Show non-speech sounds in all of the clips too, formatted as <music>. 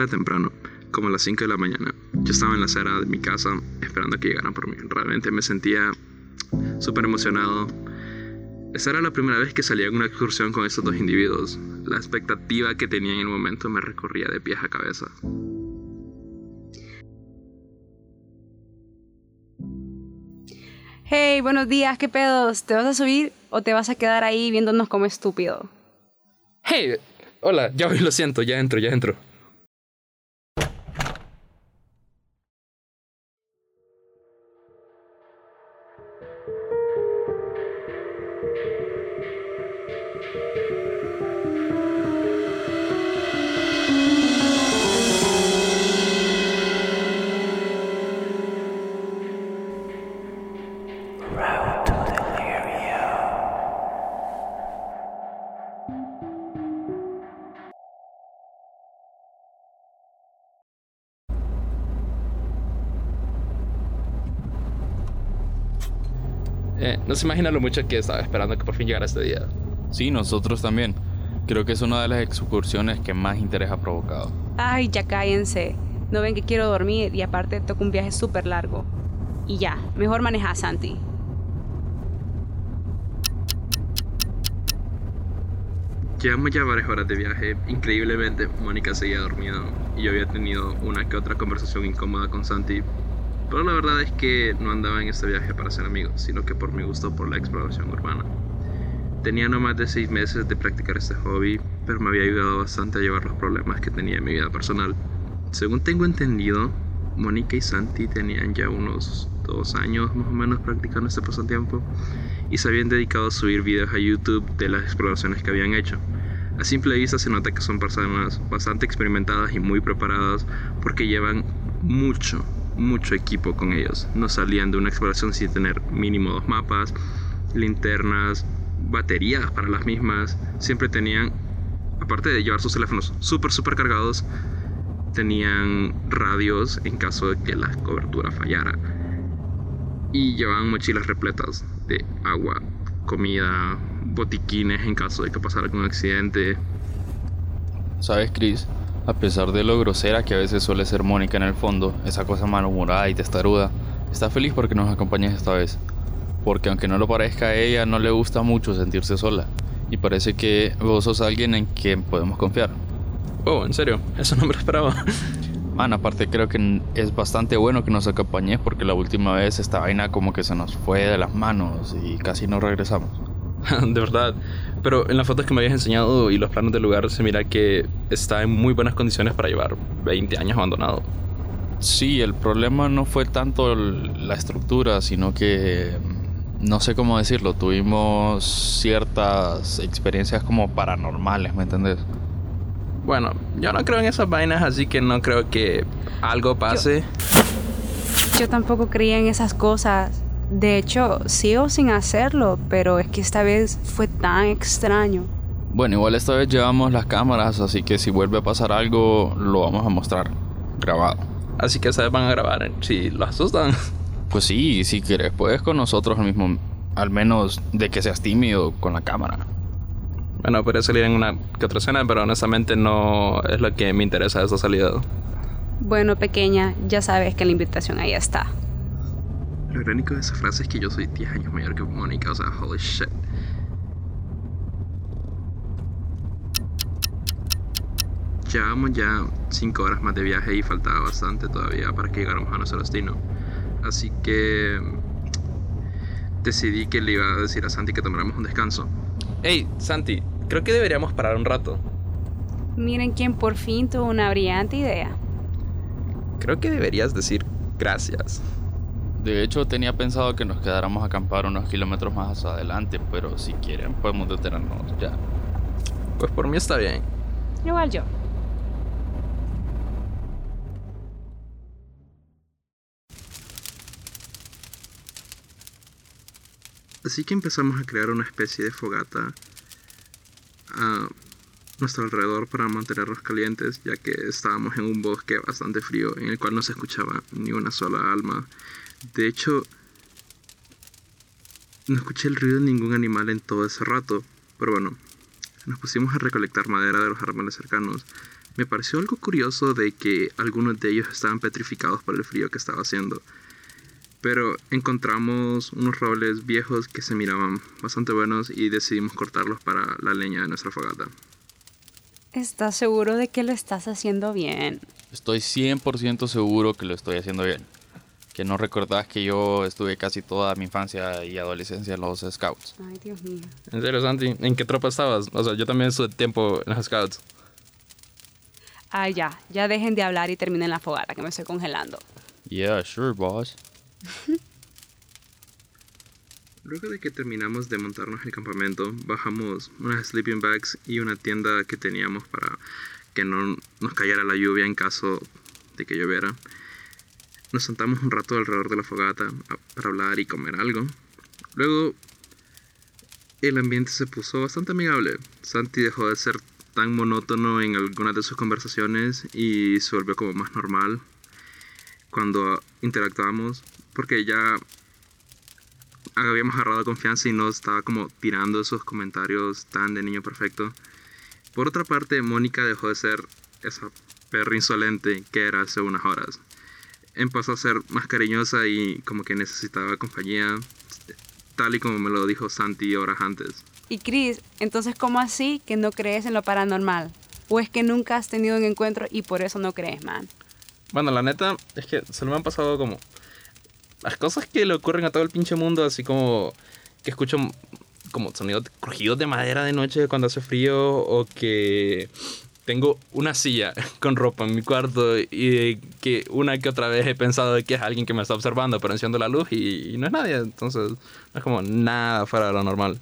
Era temprano, como a las 5 de la mañana. Yo estaba en la acera de mi casa esperando que llegaran por mí. Realmente me sentía súper emocionado. Esa era la primera vez que salía en una excursión con estos dos individuos. La expectativa que tenía en el momento me recorría de pies a cabeza. Hey, buenos días, ¿qué pedos? ¿Te vas a subir o te vas a quedar ahí viéndonos como estúpido? Hey, hola, ya lo siento, ya entro, ya entro. Eh, no se imagina lo mucho que estaba esperando que por fin llegara este día. Sí, nosotros también. Creo que es una de las excursiones que más interés ha provocado. Ay, ya cállense. No ven que quiero dormir y aparte toco un viaje súper largo. Y ya, mejor maneja Santi. Llevamos ya varias horas de viaje. Increíblemente, Mónica seguía dormida y yo había tenido una que otra conversación incómoda con Santi. Pero la verdad es que no andaba en este viaje para ser amigos, sino que por mi gusto por la exploración urbana. Tenía no más de seis meses de practicar este hobby, pero me había ayudado bastante a llevar los problemas que tenía en mi vida personal. Según tengo entendido, Mónica y Santi tenían ya unos dos años más o menos practicando este pasatiempo y se habían dedicado a subir videos a YouTube de las exploraciones que habían hecho. A simple vista se nota que son personas bastante experimentadas y muy preparadas porque llevan mucho, mucho equipo con ellos. No salían de una exploración sin tener mínimo dos mapas, linternas, baterías para las mismas. Siempre tenían, aparte de llevar sus teléfonos súper, súper cargados, tenían radios en caso de que la cobertura fallara. Y llevaban mochilas repletas de agua, comida, botiquines en caso de que pasara algún accidente. ¿Sabes, Chris? A pesar de lo grosera que a veces suele ser Mónica en el fondo, esa cosa malhumorada y testaruda, está feliz porque nos acompañas esta vez. Porque aunque no lo parezca a ella, no le gusta mucho sentirse sola. Y parece que vos sos alguien en quien podemos confiar. Oh, en serio, eso no me lo esperaba. Man, aparte creo que es bastante bueno que nos acompañes porque la última vez esta vaina como que se nos fue de las manos y casi no regresamos. <laughs> de verdad. Pero en las fotos que me habías enseñado y los planos del lugar se mira que está en muy buenas condiciones para llevar 20 años abandonado. Sí, el problema no fue tanto la estructura, sino que no sé cómo decirlo, tuvimos ciertas experiencias como paranormales, ¿me entendés? Bueno, yo no creo en esas vainas, así que no creo que algo pase. Yo, yo tampoco creía en esas cosas. De hecho, sigo sin hacerlo, pero es que esta vez fue tan extraño. Bueno, igual esta vez llevamos las cámaras, así que si vuelve a pasar algo, lo vamos a mostrar grabado. Así que esta vez van a grabar si lo asustan. <laughs> Pues sí, si quieres, puedes con nosotros al mismo, al menos de que seas tímido con la cámara. Bueno, podría salir en una que otra escena, pero honestamente no es lo que me interesa de esta salida. Bueno, pequeña, ya sabes que la invitación ahí está. Lo irónico de esa frase es que yo soy 10 años mayor que Mónica, o sea, holy shit. Llevamos ya 5 horas más de viaje y faltaba bastante todavía para que llegáramos a nuestro destino. Así que decidí que le iba a decir a Santi que tomáramos un descanso. Hey, Santi, creo que deberíamos parar un rato. Miren quién por fin tuvo una brillante idea. Creo que deberías decir gracias. De hecho, tenía pensado que nos quedáramos a acampar unos kilómetros más adelante, pero si quieren podemos detenernos ya. Pues por mí está bien. Igual yo. Así que empezamos a crear una especie de fogata a nuestro alrededor para mantenernos calientes, ya que estábamos en un bosque bastante frío en el cual no se escuchaba ni una sola alma. De hecho, no escuché el ruido de ningún animal en todo ese rato, pero bueno, nos pusimos a recolectar madera de los árboles cercanos Me pareció algo curioso de que algunos de ellos estaban petrificados por el frío que estaba haciendo. Pero encontramos unos robles viejos que se miraban bastante buenos y decidimos cortarlos para la leña de nuestra fogata. ¿Estás seguro de que lo estás haciendo bien? Estoy 100% seguro que lo estoy haciendo bien. Que no recordás que yo estuve casi toda mi infancia y adolescencia en los Scouts. Ay, Dios mío. ¿En serio, Santi? ¿En qué tropa estabas? O sea, yo también estuve tiempo en los Scouts. Ah, ya. Ya dejen de hablar y terminen la fogata, que me estoy congelando. Yeah, sure, boss. <laughs> Luego de que terminamos de montarnos el campamento, bajamos unas sleeping bags y una tienda que teníamos para que no nos cayera la lluvia en caso de que lloviera. Nos sentamos un rato alrededor de la fogata para hablar y comer algo. Luego el ambiente se puso bastante amigable. Santi dejó de ser tan monótono en algunas de sus conversaciones y se volvió como más normal cuando interactuamos porque ya habíamos agarrado confianza y no estaba como tirando esos comentarios tan de niño perfecto. Por otra parte, Mónica dejó de ser esa perra insolente que era hace unas horas. Empezó a ser más cariñosa y como que necesitaba compañía, tal y como me lo dijo Santi horas antes. Y Chris, entonces, ¿cómo así que no crees en lo paranormal? ¿O es que nunca has tenido un encuentro y por eso no crees, man? Bueno, la neta es que se me han pasado como las cosas que le ocurren a todo el pinche mundo, así como que escucho como sonidos crujidos de madera de noche cuando hace frío o que tengo una silla <laughs> con ropa en mi cuarto y que una que otra vez he pensado de que es alguien que me está observando, pero enciendo la luz y, y no es nadie, entonces no es como nada fuera de lo normal.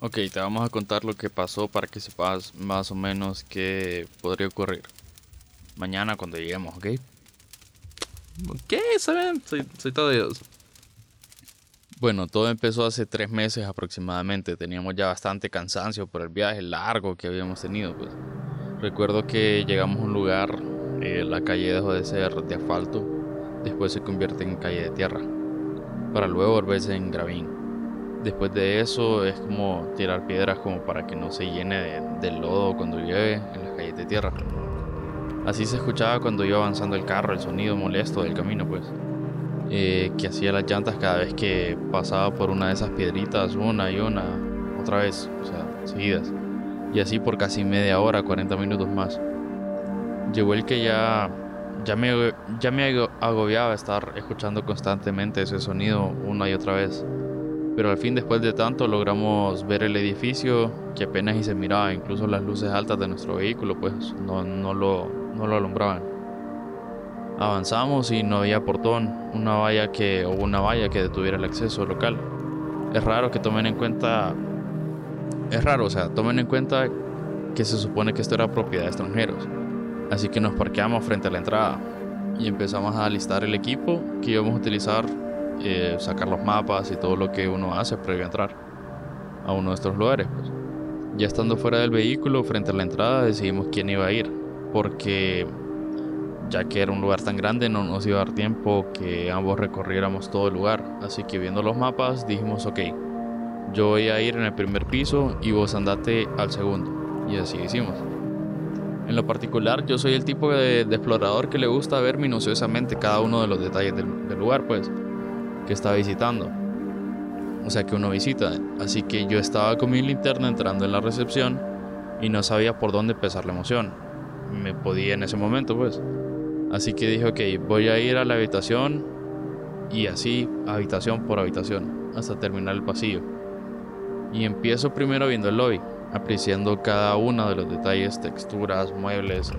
Ok, te vamos a contar lo que pasó para que sepas más o menos qué podría ocurrir. Mañana cuando lleguemos, ¿ok? ¿Qué? ¿Saben? Soy, soy todo Dios. Bueno, todo empezó hace tres meses aproximadamente. Teníamos ya bastante cansancio por el viaje largo que habíamos tenido. Pues. Recuerdo que llegamos a un lugar, eh, la calle dejó de ser de asfalto, después se convierte en calle de tierra, para luego volverse en gravín. Después de eso es como tirar piedras como para que no se llene de, de lodo cuando llueve en las calles de tierra. Así se escuchaba cuando iba avanzando el carro, el sonido molesto del camino, pues eh, que hacía las llantas cada vez que pasaba por una de esas piedritas, una y una, otra vez, o sea, seguidas. Y así por casi media hora, 40 minutos más. Llegó el que ya, ya, me, ya me ago- agobiaba estar escuchando constantemente ese sonido una y otra vez. Pero al fin, después de tanto, logramos ver el edificio que apenas y se miraba, incluso las luces altas de nuestro vehículo, pues no, no, lo, no lo alumbraban. Avanzamos y no había portón, una valla que o una valla que detuviera el acceso local. Es raro que tomen en cuenta es raro, o sea, tomen en cuenta que se supone que esto era propiedad de extranjeros. Así que nos parqueamos frente a la entrada y empezamos a alistar el equipo que íbamos a utilizar, eh, sacar los mapas y todo lo que uno hace previo a entrar a uno de estos lugares. Pues. Ya estando fuera del vehículo, frente a la entrada, decidimos quién iba a ir, porque ya que era un lugar tan grande no nos iba a dar tiempo que ambos recorriéramos todo el lugar. Así que viendo los mapas dijimos, ok, yo voy a ir en el primer piso y vos andate al segundo. Y así hicimos. En lo particular, yo soy el tipo de, explorador que le gusta ver minuciosamente cada uno de los detalles del, del lugar, pues, que está visitando. O sea, que uno visita. Así que yo estaba con mi linterna entrando en la recepción y no sabía por dónde empezar la emoción. Me podía en ese momento, pues. Así que dije, ok, voy a ir a la habitación y así, habitación por habitación, hasta terminar el pasillo. Y empiezo primero viendo el lobby, apreciando cada uno de los detalles, texturas, muebles.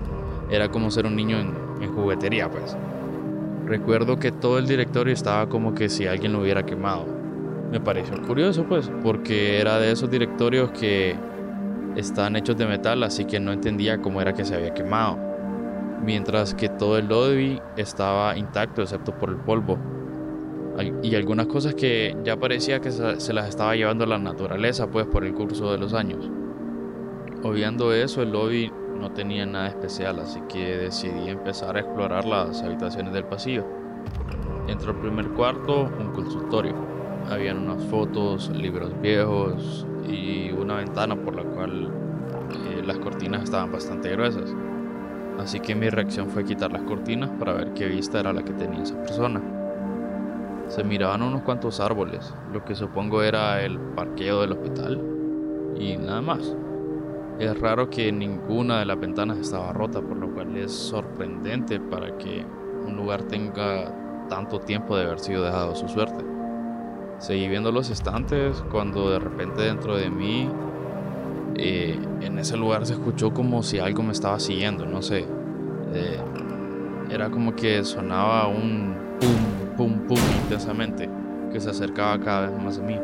Era como ser un niño en, en juguetería, pues. Recuerdo que todo el directorio estaba como que si alguien lo hubiera quemado. Me pareció curioso, pues, porque era de esos directorios que están hechos de metal, así que no entendía cómo era que se había quemado. Mientras que todo el lobby estaba intacto, excepto por el polvo. Y algunas cosas que ya parecía que se las estaba llevando la naturaleza, pues, por el curso de los años. Obviando eso, el lobby no tenía nada especial, así que decidí empezar a explorar las habitaciones del pasillo. Entró al primer cuarto, un consultorio. Habían unas fotos, libros viejos y una ventana por la cual eh, las cortinas estaban bastante gruesas. Así que mi reacción fue quitar las cortinas para ver qué vista era la que tenía esa persona. Se miraban unos cuantos árboles, lo que supongo era el parqueo del hospital, y nada más. Es raro que ninguna de las ventanas estaba rota, por lo cual es sorprendente para que un lugar tenga tanto tiempo de haber sido dejado su suerte. Seguí viendo los estantes cuando de repente dentro de mí, eh, en ese lugar se escuchó como si algo me estaba siguiendo, no sé. Eh, era como que sonaba un pum, pum, pum intensamente que se acercaba cada vez más a mí.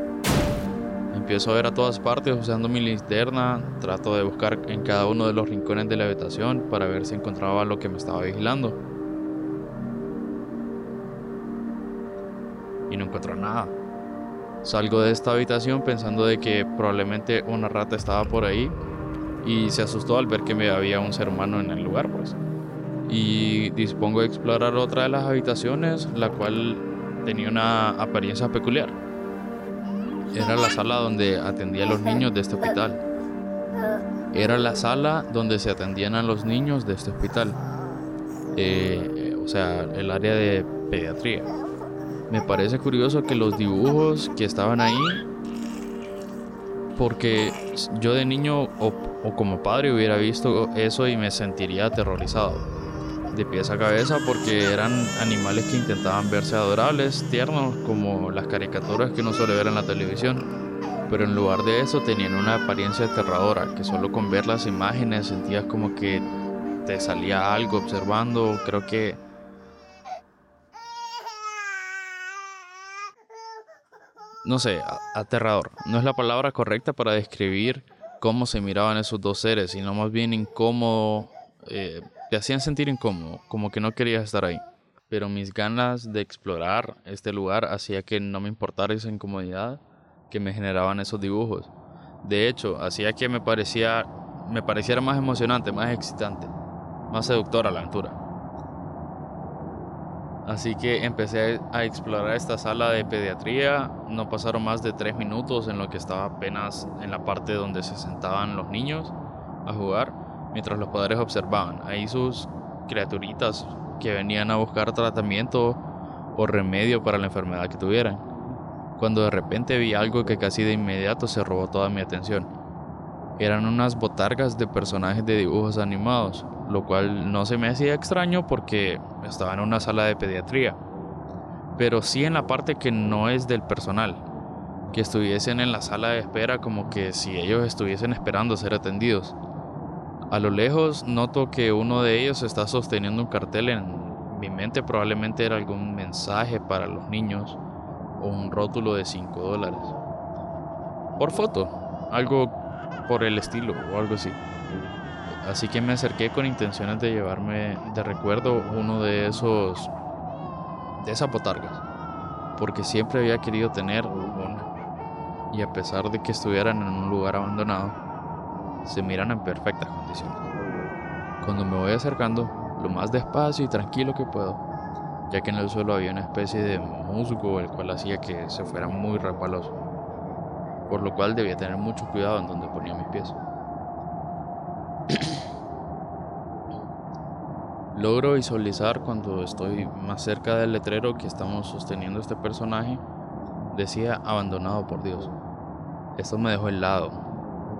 Empiezo a ver a todas partes usando mi linterna, trato de buscar en cada uno de los rincones de la habitación para ver si encontraba lo que me estaba vigilando. Y no encuentro nada. Salgo de esta habitación pensando de que probablemente una rata estaba por ahí y se asustó al ver que me había un ser humano en el lugar, pues. Y dispongo de explorar otra de las habitaciones, la cual tenía una apariencia peculiar. Era la sala donde atendía a los niños de este hospital. Era la sala donde se atendían a los niños de este hospital. Eh, o sea, el área de pediatría. Me parece curioso que los dibujos que estaban ahí, porque yo de niño o, como padre hubiera visto eso y me sentiría aterrorizado de pies a cabeza porque eran animales que intentaban verse adorables, tiernos, como las caricaturas que uno suele ver en la televisión. Pero en lugar de eso tenían una apariencia aterradora, que solo con ver las imágenes sentías como que te salía algo observando. Creo que no sé, aterrador. No es la palabra correcta para describir cómo se miraban esos dos seres, sino más bien incómodo. Eh, te hacían sentir incómodo, como que no querías estar ahí. Pero mis ganas de explorar este lugar hacía que no me importara esa incomodidad que me generaban esos dibujos. De hecho, hacía que me parecía me pareciera más emocionante, más excitante, más seductora la aventura. Así que empecé a explorar esta sala de pediatría. No pasaron más de tres minutos en lo que estaba apenas en la parte donde se sentaban los niños a jugar, mientras los padres observaban. Ahí sus criaturitas que venían a buscar tratamiento o remedio para la enfermedad que tuvieran. Cuando de repente vi algo que casi de inmediato se robó toda mi atención. Eran unas botargas de personajes de dibujos animados, lo cual no se me hacía extraño porque estaba en una sala de pediatría, pero sí en la parte que no es del personal, que estuviesen en la sala de espera como que si ellos estuviesen esperando ser atendidos. A lo lejos noto que uno de ellos está sosteniendo un cartel en mi mente probablemente era algún mensaje para los niños o un rótulo de 5 dólares. Por foto, algo por el estilo o algo así. Así que me acerqué con intenciones de llevarme de recuerdo uno de esos de esas botargas, porque siempre había querido tener una. Y a pesar de que estuvieran en un lugar abandonado, se miran en perfectas condiciones. Cuando me voy acercando, lo más despacio y tranquilo que puedo, ya que en el suelo había una especie de musgo el cual hacía que se fuera muy resbaloso, por lo cual debía tener mucho cuidado en donde ponía mis pies. <clears throat> Logro visualizar cuando estoy más cerca del letrero que estamos sosteniendo este personaje. Decía abandonado por Dios. Esto me dejó helado.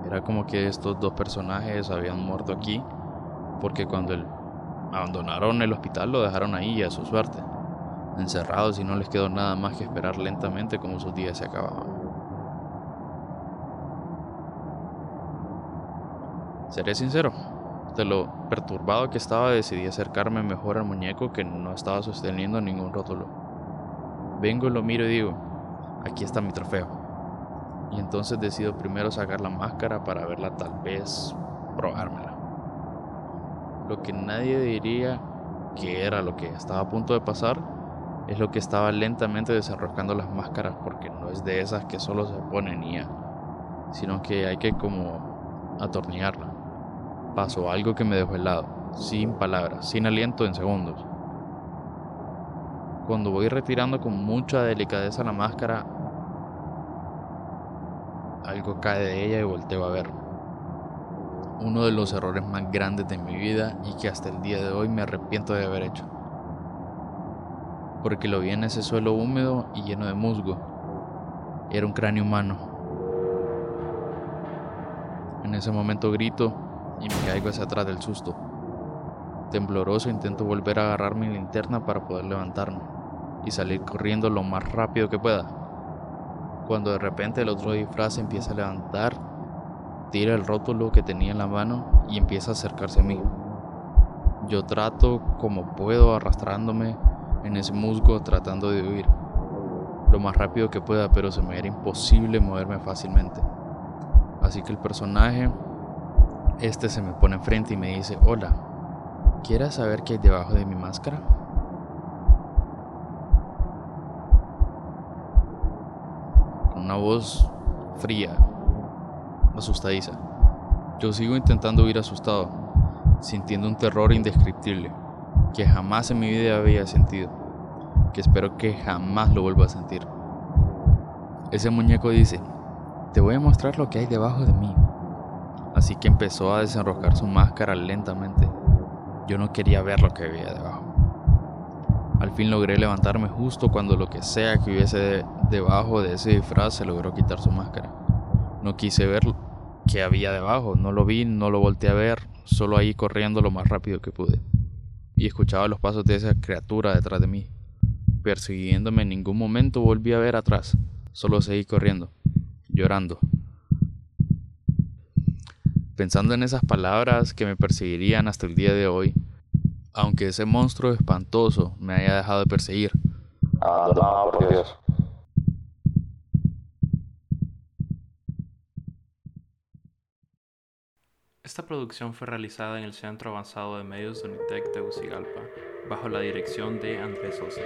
Era como que estos dos personajes habían muerto aquí porque cuando abandonaron el hospital lo dejaron ahí a su suerte, encerrados y no les quedó nada más que esperar lentamente como sus días se acababan. Seré sincero, de lo perturbado que estaba decidí acercarme mejor al muñeco que no estaba sosteniendo ningún rótulo. Vengo, lo miro y digo, aquí está mi trofeo. Y entonces decido primero sacar la máscara para verla tal vez probármela. Lo que nadie diría que era lo que estaba a punto de pasar es lo que estaba lentamente desenroscando las máscaras porque no es de esas que solo se ponen y ya, sino que hay que como atornillarla pasó algo que me dejó helado, sin palabras, sin aliento en segundos. Cuando voy retirando con mucha delicadeza la máscara, algo cae de ella y volteo a ver. uno de los errores más grandes de mi vida y que hasta el día de hoy me arrepiento de haber hecho. Porque lo vi en ese suelo húmedo y lleno de musgo. Era un cráneo humano. En ese momento grito y me caigo hacia atrás del susto. Tembloroso intento volver a agarrar mi linterna para poder levantarme y salir corriendo lo más rápido que pueda. Cuando de repente el otro disfraz empieza a levantar tira el rótulo que tenía en la mano y empieza a acercarse a mí. Yo trato como puedo arrastrándome en ese musgo tratando de huir lo más rápido que pueda, pero se me era imposible moverme fácilmente. Así que el personaje, este se me pone enfrente y me dice, hola, ¿quieres saber qué hay debajo de mi máscara? Con una voz fría, asustadiza. Yo sigo intentando huir asustado, sintiendo un terror indescriptible que jamás en mi vida había sentido, que espero que jamás lo vuelva a sentir. Ese muñeco dice, te voy a mostrar lo que hay debajo de mí. Así que empezó a desenroscar su máscara lentamente. Yo no quería ver lo que había debajo. Al fin logré levantarme justo cuando lo que sea que hubiese debajo de ese disfraz se logró quitar su máscara. No quise ver qué había debajo, no lo vi, no lo volteé a ver, solo ahí corriendo lo más rápido que pude. Y escuchaba los pasos de esa criatura detrás de mí. Persiguiéndome en ningún momento volví a ver atrás, solo seguí corriendo, llorando. Pensando en esas palabras que me perseguirían hasta el día de hoy, aunque ese monstruo espantoso me haya dejado de perseguir. Abandonado por Dios. Esta producción fue realizada en el Centro Avanzado de Medios de Unitec Tegucigalpa, bajo la dirección de Andrés Sosa.